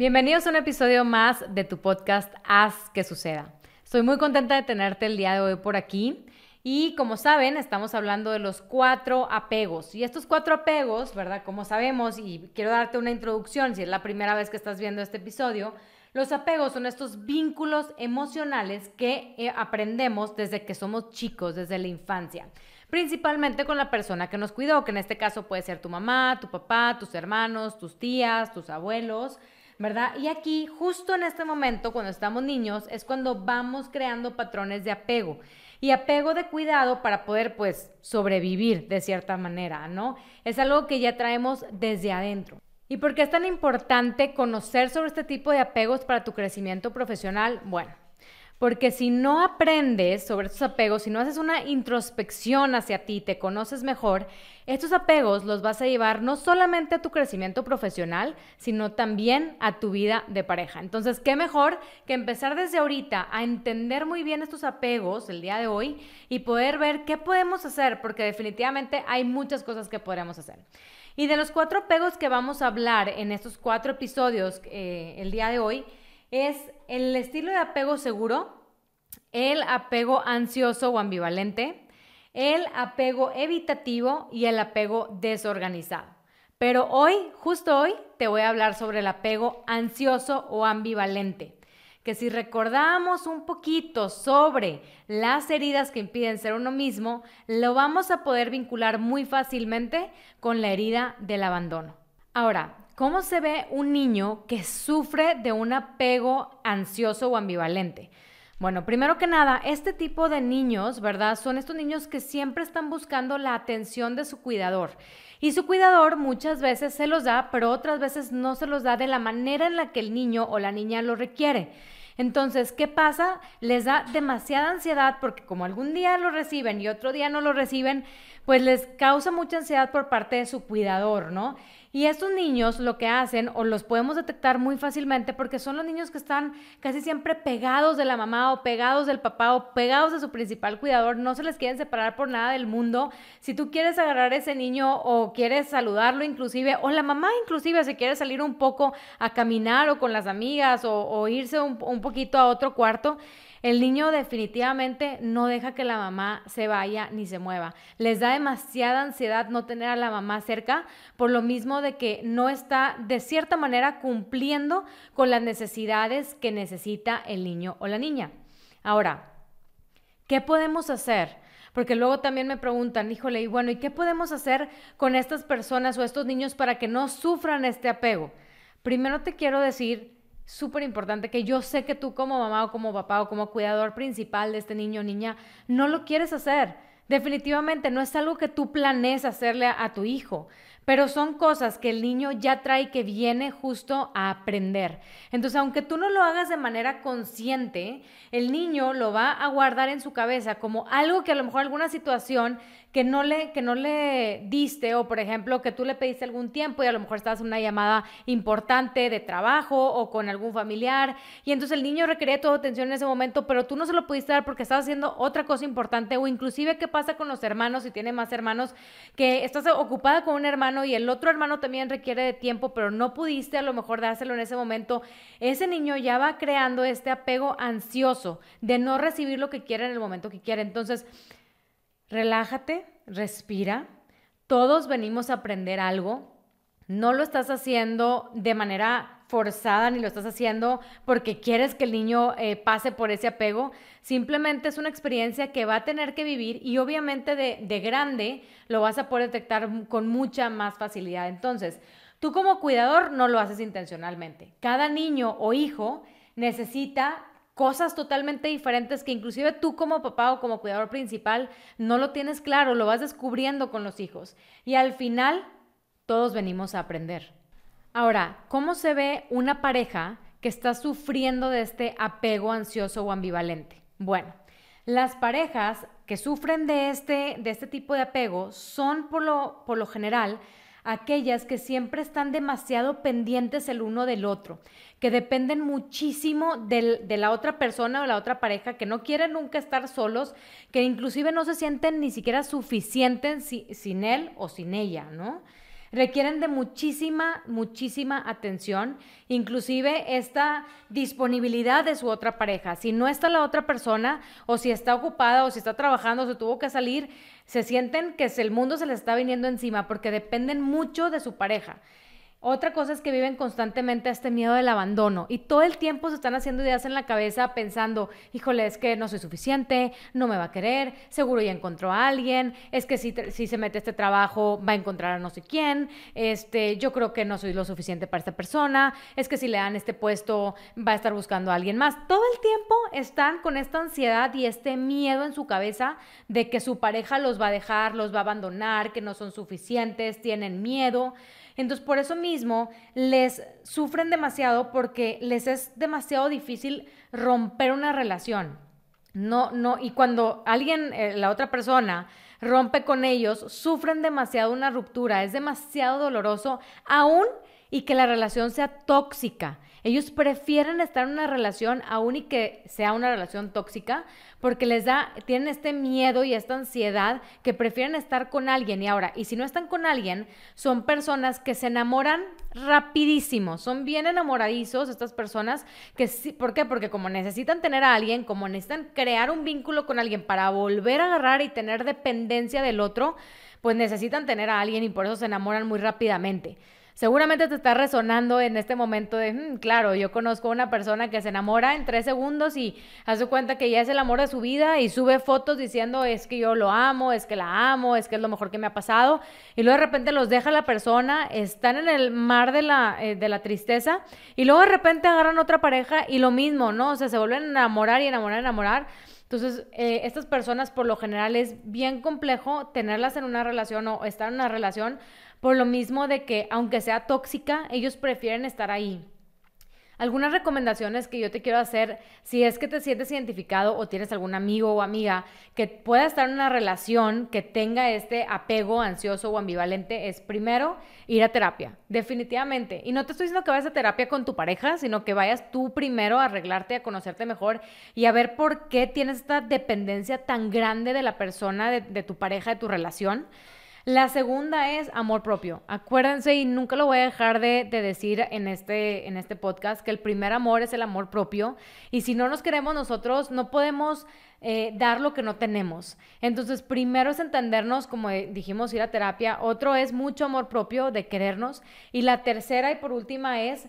Bienvenidos a un episodio más de tu podcast Haz que suceda. Estoy muy contenta de tenerte el día de hoy por aquí. Y como saben, estamos hablando de los cuatro apegos. Y estos cuatro apegos, ¿verdad? Como sabemos, y quiero darte una introducción, si es la primera vez que estás viendo este episodio, los apegos son estos vínculos emocionales que eh, aprendemos desde que somos chicos, desde la infancia. Principalmente con la persona que nos cuidó, que en este caso puede ser tu mamá, tu papá, tus hermanos, tus tías, tus abuelos. ¿Verdad? Y aquí, justo en este momento, cuando estamos niños, es cuando vamos creando patrones de apego y apego de cuidado para poder, pues, sobrevivir de cierta manera, ¿no? Es algo que ya traemos desde adentro. ¿Y por qué es tan importante conocer sobre este tipo de apegos para tu crecimiento profesional? Bueno, porque si no aprendes sobre estos apegos, si no haces una introspección hacia ti, te conoces mejor, estos apegos los vas a llevar no solamente a tu crecimiento profesional, sino también a tu vida de pareja. Entonces, ¿qué mejor que empezar desde ahorita a entender muy bien estos apegos el día de hoy y poder ver qué podemos hacer? Porque definitivamente hay muchas cosas que podremos hacer. Y de los cuatro apegos que vamos a hablar en estos cuatro episodios eh, el día de hoy, es el estilo de apego seguro, el apego ansioso o ambivalente, el apego evitativo y el apego desorganizado. Pero hoy, justo hoy, te voy a hablar sobre el apego ansioso o ambivalente, que si recordamos un poquito sobre las heridas que impiden ser uno mismo, lo vamos a poder vincular muy fácilmente con la herida del abandono. Ahora, ¿Cómo se ve un niño que sufre de un apego ansioso o ambivalente? Bueno, primero que nada, este tipo de niños, ¿verdad? Son estos niños que siempre están buscando la atención de su cuidador. Y su cuidador muchas veces se los da, pero otras veces no se los da de la manera en la que el niño o la niña lo requiere. Entonces, ¿qué pasa? Les da demasiada ansiedad porque como algún día lo reciben y otro día no lo reciben, pues les causa mucha ansiedad por parte de su cuidador, ¿no? Y estos niños lo que hacen, o los podemos detectar muy fácilmente, porque son los niños que están casi siempre pegados de la mamá o pegados del papá o pegados de su principal cuidador, no se les quieren separar por nada del mundo. Si tú quieres agarrar a ese niño o quieres saludarlo inclusive, o la mamá inclusive si quiere salir un poco a caminar o con las amigas o, irse un poquito a otro cuarto, el niño definitivamente no deja que la mamá se vaya ni se mueva. Les da demasiada ansiedad no tener a la mamá cerca por lo mismo de que no está de cierta manera cumpliendo con las necesidades que necesita el niño o la niña. Ahora, ¿qué podemos hacer? Porque luego también me preguntan, híjole, y bueno, ¿y qué podemos hacer con estas personas o estos niños para que no sufran este apego? Primero te quiero decir súper importante que yo sé que tú como mamá o como papá o como cuidador principal de este niño o niña no lo quieres hacer. Definitivamente no es algo que tú planees hacerle a, tu hijo pero son cosas que el niño ya trae que viene justo a aprender. Entonces, aunque tú no lo hagas de manera consciente, el niño lo va a guardar en su cabeza como algo que a lo mejor alguna situación que no le, que no le diste o, por ejemplo, que tú le pediste algún tiempo y a lo mejor estabas en una llamada importante de trabajo o con algún familiar y entonces el niño requería toda atención en ese momento, pero tú no se lo pudiste dar porque estabas haciendo otra cosa importante o inclusive qué pasa con los hermanos si tiene más hermanos que estás ocupada con un hermano y el otro hermano también requiere de tiempo, pero no pudiste a lo mejor dárselo en ese momento, ese niño ya va creando este apego ansioso de no recibir lo que quiere en el momento que quiere. Entonces, relájate, respira. Todos venimos a aprender algo. No lo estás haciendo de manera forzada ni lo estás haciendo porque quieres que el niño eh, pase por ese apego. Simplemente es una experiencia que va a tener que vivir y obviamente de, de grande lo vas a poder detectar con mucha más facilidad. Entonces, tú como cuidador no lo haces intencionalmente. Cada niño o hijo necesita cosas totalmente diferentes que inclusive tú como papá o como cuidador principal no lo tienes claro, lo vas descubriendo con los hijos. Y al final, todos venimos a aprender. Ahora, ¿cómo se ve una pareja que está sufriendo de este apego ansioso o ambivalente? Bueno, las parejas que sufren de este, de este tipo de apego son por lo, por lo general aquellas que siempre están demasiado pendientes el uno del otro, que dependen muchísimo de la otra persona o la otra pareja, que no quieren nunca estar solos, que inclusive no se sienten ni siquiera suficientes sin él o sin ella, ¿no? Requieren de muchísima, muchísima atención, inclusive esta disponibilidad de su otra pareja. Si no está la otra persona o si está ocupada o si está trabajando o se tuvo que salir, se sienten que el mundo se les está viniendo encima porque dependen mucho de su pareja. Otra cosa es que viven constantemente este miedo del abandono y todo el tiempo se están haciendo ideas en la cabeza pensando, híjole, es que no soy suficiente, no me va a querer, seguro ya encontró a alguien, es que si, se mete este trabajo va a encontrar a no sé quién, este, yo creo que no soy lo suficiente para esta persona, es que si le dan este puesto va a estar buscando a alguien más. Todo el tiempo están con esta ansiedad y este miedo en su cabeza de que su pareja los va a dejar, los va a abandonar, que no son suficientes, tienen miedo. Entonces, por eso mismo, les sufren demasiado porque les es demasiado difícil romper una relación. No, no, y cuando alguien, eh, la otra persona, rompe con ellos, sufren demasiado una ruptura, es demasiado doloroso, aún y que la relación sea tóxica. Ellos prefieren estar en una relación aún y que sea una relación tóxica porque les da, tienen este miedo y esta ansiedad que prefieren estar con alguien. Y ahora, y si no están con alguien, son personas que se enamoran rapidísimo, son bien enamoradizos estas personas que ¿por qué? Porque como necesitan tener a alguien, como necesitan crear un vínculo con alguien para volver a agarrar y tener dependencia del otro, pues necesitan tener a alguien y por eso se enamoran muy rápidamente. Seguramente te está resonando en este momento de, hmm, claro, yo conozco a una persona que se enamora en tres segundos y hace cuenta que ya es el amor de su vida y sube fotos diciendo es que yo lo amo, es que la amo, es que es lo mejor que me ha pasado y luego de repente los deja la persona, están en el mar de la, eh, de la tristeza y luego de repente agarran otra pareja y lo mismo, ¿no? O sea, se vuelven a enamorar y enamorar, enamorar. Entonces, eh, estas personas por lo general es bien complejo tenerlas en una relación o estar en una relación por lo mismo de que, aunque sea tóxica, ellos prefieren estar ahí. Algunas recomendaciones que yo te quiero hacer, si es que te sientes identificado o tienes algún amigo o amiga que pueda estar en una relación que tenga este apego ansioso o ambivalente, es primero ir a terapia, definitivamente. Y no te estoy diciendo que vayas a terapia con tu pareja, sino que vayas tú primero a arreglarte, a conocerte mejor y a ver por qué tienes esta dependencia tan grande de la persona, de, tu pareja, de tu relación. La segunda es amor propio. Acuérdense, y nunca lo voy a dejar de, decir en este, en este podcast, que el primer amor es el amor propio. Y si no nos queremos nosotros, no podemos eh, dar lo que no tenemos. Entonces, primero es entendernos, como dijimos, ir a terapia. Otro es mucho amor propio de querernos. Y la tercera y por última es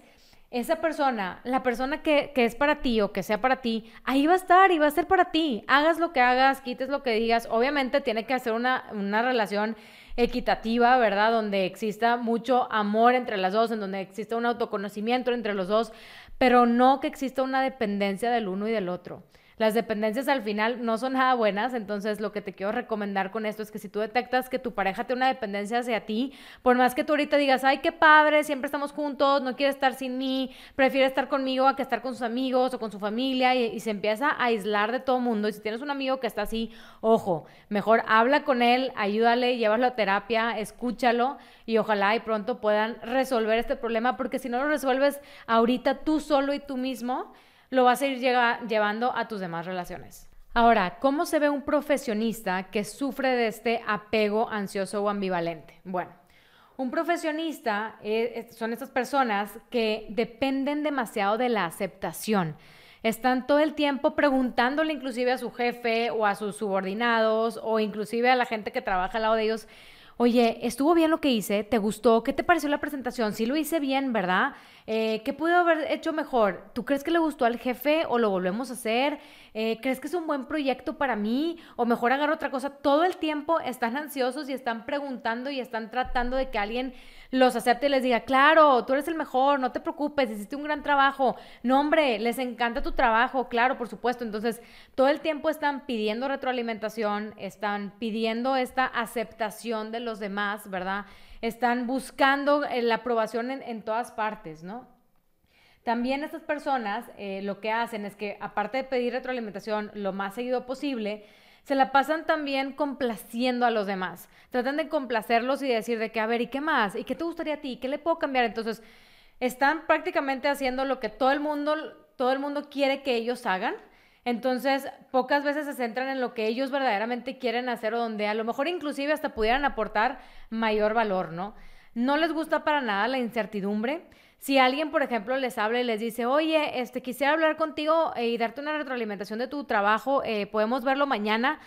esa persona, la persona que, es para ti o que sea para ti, ahí va a estar y va a ser para ti. Hagas lo que hagas, quites lo que digas. Obviamente tiene que hacer una, una relación equitativa, ¿verdad? Donde exista mucho amor entre las dos, en donde exista un autoconocimiento entre los dos, pero no que exista una dependencia del uno y del otro. Las dependencias al final no son nada buenas, entonces lo que te quiero recomendar con esto es que si tú detectas que tu pareja tiene una dependencia hacia ti, por más que tú ahorita digas, ay, qué padre, siempre estamos juntos, no quiere estar sin mí, prefiere estar conmigo a que estar con sus amigos o con su familia y, se empieza a aislar de todo mundo. Y si tienes un amigo que está así, ojo, mejor habla con él, ayúdale, llévalo a terapia, escúchalo y ojalá y pronto puedan resolver este problema, porque si no lo resuelves ahorita tú solo y tú mismo, lo vas a ir llevando a tus demás relaciones. Ahora, ¿cómo se ve un profesionista que sufre de este apego ansioso o ambivalente? Bueno, un profesionista eh, son estas personas que dependen demasiado de la aceptación. Están todo el tiempo preguntándole inclusive a su jefe o a sus subordinados o inclusive a la gente que trabaja al lado de ellos, oye, ¿estuvo bien lo que hice? ¿Te gustó? ¿Qué te pareció la presentación? Sí lo hice bien, ¿verdad? Eh, ¿Qué pudo haber hecho mejor? ¿Tú crees que le gustó al jefe o lo volvemos a hacer? Eh, ¿Crees que es un buen proyecto para mí? ¿O mejor agarro otra cosa? Todo el tiempo están ansiosos y están preguntando y están tratando de que alguien los acepte y les diga, claro, tú eres el mejor, no te preocupes, hiciste un gran trabajo. No, hombre, les encanta tu trabajo, claro, por supuesto. Entonces, todo el tiempo están pidiendo retroalimentación, están pidiendo esta aceptación de los demás, ¿verdad? están buscando eh, la aprobación en, todas partes, ¿no? También estas personas eh, lo que hacen es que, aparte de pedir retroalimentación lo más seguido posible, se la pasan también complaciendo a los demás. Tratan de complacerlos y decir de que, a ver, ¿y qué más? ¿Y qué te gustaría a ti? ¿Qué le puedo cambiar? Entonces, están prácticamente haciendo lo que todo el mundo, todo el mundo quiere que ellos hagan entonces, pocas veces se centran en lo que ellos verdaderamente quieren hacer o donde a lo mejor inclusive hasta pudieran aportar mayor valor, ¿no? no les gusta para nada la incertidumbre. Si alguien, por ejemplo, les habla y les dice, oye, este, quisiera hablar contigo eh, y darte una retroalimentación de tu trabajo, eh, podemos verlo mañana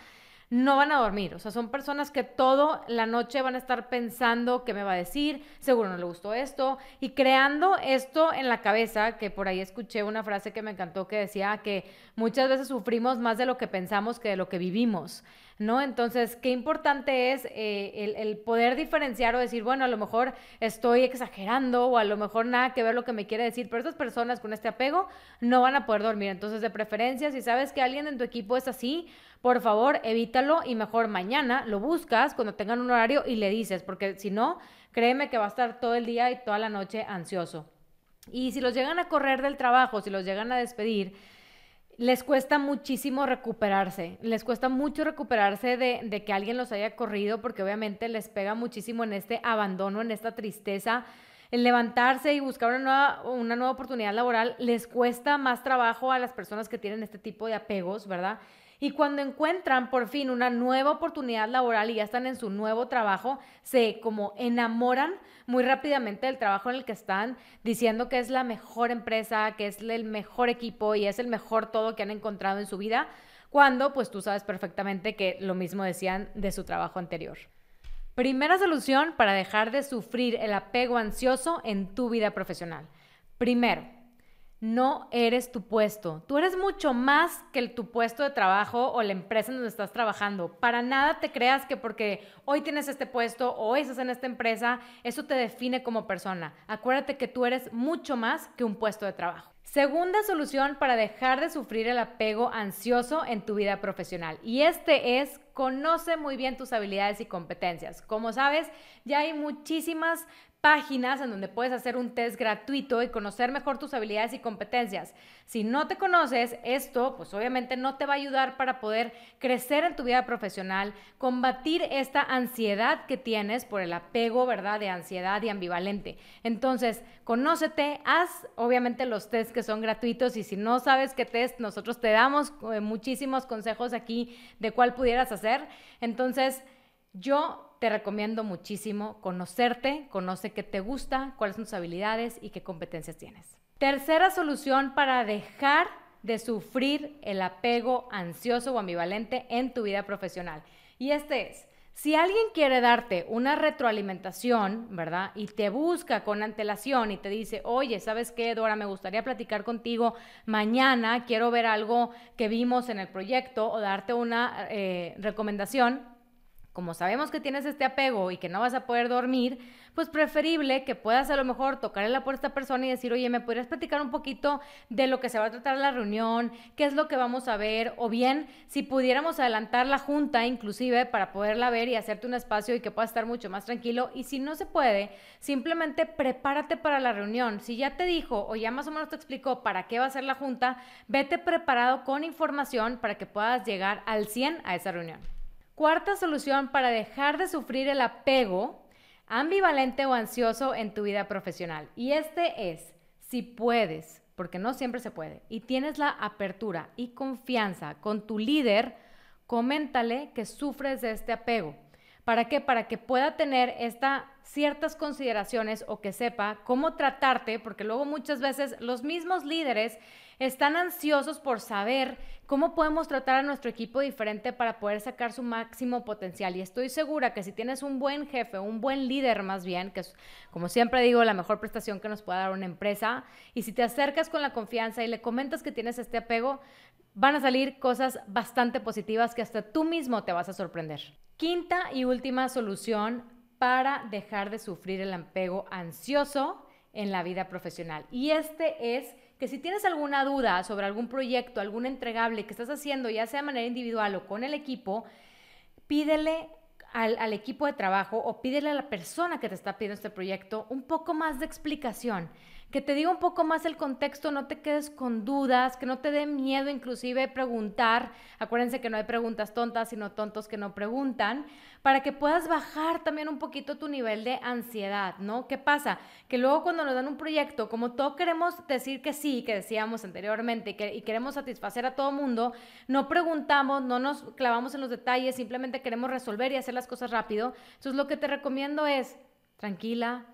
no van a dormir. O sea, son personas que toda la noche van a estar pensando qué me va a decir, seguro no le gustó esto, y creando esto en la cabeza, que por ahí escuché una frase que me encantó que decía que muchas veces sufrimos más de lo que pensamos que de lo que vivimos. ¿no? Entonces, qué importante es eh, el, poder diferenciar o decir, bueno, a lo mejor estoy exagerando o a lo mejor nada que ver lo que me quiere decir, pero estas personas con este apego no van a poder dormir. Entonces, de preferencia, si sabes que alguien en tu equipo es así, por favor, evítalo y mejor mañana lo buscas cuando tengan un horario y le dices, porque si no, créeme que va a estar todo el día y toda la noche ansioso. Y si los llegan a correr del trabajo, si los llegan a despedir, les cuesta muchísimo recuperarse, les cuesta mucho recuperarse de, que alguien los haya corrido porque obviamente les pega muchísimo en este abandono, en esta tristeza. El levantarse y buscar una nueva, una nueva oportunidad laboral les cuesta más trabajo a las personas que tienen este tipo de apegos, ¿verdad? Y cuando encuentran por fin una nueva oportunidad laboral y ya están en su nuevo trabajo, se como enamoran muy rápidamente del trabajo en el que están, diciendo que es la mejor empresa, que es el mejor equipo y es el mejor todo que han encontrado en su vida, cuando pues tú sabes perfectamente que lo mismo decían de su trabajo anterior. Primera solución para dejar de sufrir el apego ansioso en tu vida profesional. Primero, no eres tu puesto. Tú eres mucho más que tu puesto de trabajo o la empresa en donde estás trabajando. Para nada te creas que porque hoy tienes este puesto o hoy estás en esta empresa, eso te define como persona. Acuérdate que tú eres mucho más que un puesto de trabajo. Segunda solución para dejar de sufrir el apego ansioso en tu vida profesional. Y este es conoce muy bien tus habilidades y competencias. Como sabes, ya hay muchísimas páginas en donde puedes hacer un test gratuito y conocer mejor tus habilidades y competencias. Si no te conoces, esto pues obviamente no te va a ayudar para poder crecer en tu vida profesional, combatir esta ansiedad que tienes por el apego, ¿verdad? De ansiedad y ambivalente. Entonces, conócete, haz obviamente los tests que son gratuitos y si no sabes qué test, nosotros te damos eh, muchísimos consejos aquí de cuál pudieras hacer. Entonces, yo te recomiendo muchísimo conocerte, conoce qué te gusta, cuáles son tus habilidades y qué competencias tienes. Tercera solución para dejar de sufrir el apego ansioso o ambivalente en tu vida profesional. Y este es, si alguien quiere darte una retroalimentación, ¿verdad? Y te busca con antelación y te dice, oye, ¿sabes qué, Dora? Me gustaría platicar contigo mañana, quiero ver algo que vimos en el proyecto o darte una eh, recomendación como sabemos que tienes este apego y que no vas a poder dormir, pues preferible que puedas a lo mejor tocarle la puerta a esta persona y decir, oye, ¿me podrías platicar un poquito de lo que se va a tratar la reunión? ¿Qué es lo que vamos a ver? O bien, si pudiéramos adelantar la junta inclusive para poderla ver y hacerte un espacio y que puedas estar mucho más tranquilo. Y si no se puede, simplemente prepárate para la reunión. Si ya te dijo o ya más o menos te explicó para qué va a ser la junta, vete preparado con información para que puedas llegar al 100 a esa reunión. Cuarta solución para dejar de sufrir el apego ambivalente o ansioso en tu vida profesional. Y este es, si puedes, porque no siempre se puede, y tienes la apertura y confianza con tu líder, coméntale que sufres de este apego. ¿Para qué? Para que pueda tener estas ciertas consideraciones o que sepa cómo tratarte, porque luego muchas veces los mismos líderes están ansiosos por saber cómo podemos tratar a nuestro equipo diferente para poder sacar su máximo potencial. Y estoy segura que si tienes un buen jefe, un buen líder más bien, que es, como siempre digo, la mejor prestación que nos puede dar una empresa, y si te acercas con la confianza y le comentas que tienes este apego, van a salir cosas bastante positivas que hasta tú mismo te vas a sorprender. Quinta y última solución para dejar de sufrir el apego ansioso en la vida profesional. Y este es que si tienes alguna duda sobre algún proyecto, algún entregable que estás haciendo, ya sea de manera individual o con el equipo, pídele al, al, equipo de trabajo o pídele a la persona que te está pidiendo este proyecto un poco más de explicación que te diga un poco más el contexto, no te quedes con dudas, que no te dé miedo inclusive preguntar. Acuérdense que no hay preguntas tontas, sino tontos que no preguntan, para que puedas bajar también un poquito tu nivel de ansiedad, ¿no? ¿Qué pasa? Que luego cuando nos dan un proyecto, como todos queremos decir que sí, que decíamos anteriormente, y, que, y queremos satisfacer a todo mundo, no preguntamos, no nos clavamos en los detalles, simplemente queremos resolver y hacer las cosas rápido. Entonces lo que te recomiendo es tranquila,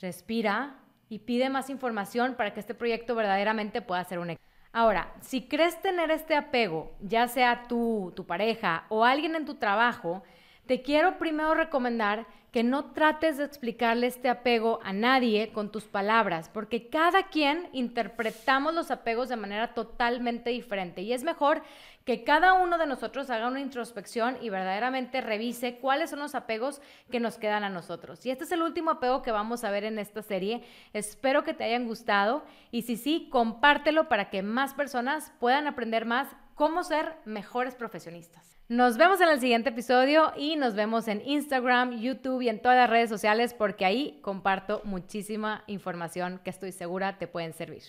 respira y pide más información para que este proyecto verdaderamente pueda ser un éxito. Ahora, si crees tener este apego, ya sea tú, tu pareja o alguien en tu trabajo, te quiero primero recomendar que no trates de explicarle este apego a nadie con tus palabras, porque cada quien interpretamos los apegos de manera totalmente diferente y es mejor que cada uno de nosotros haga una introspección y verdaderamente revise cuáles son los apegos que nos quedan a nosotros. Y este es el último apego que vamos a ver en esta serie. Espero que te hayan gustado y si sí, compártelo para que más personas puedan aprender más cómo ser mejores profesionistas. Nos vemos en el siguiente episodio y nos vemos en Instagram, YouTube y en todas las redes sociales porque ahí comparto muchísima información que estoy segura te pueden servir.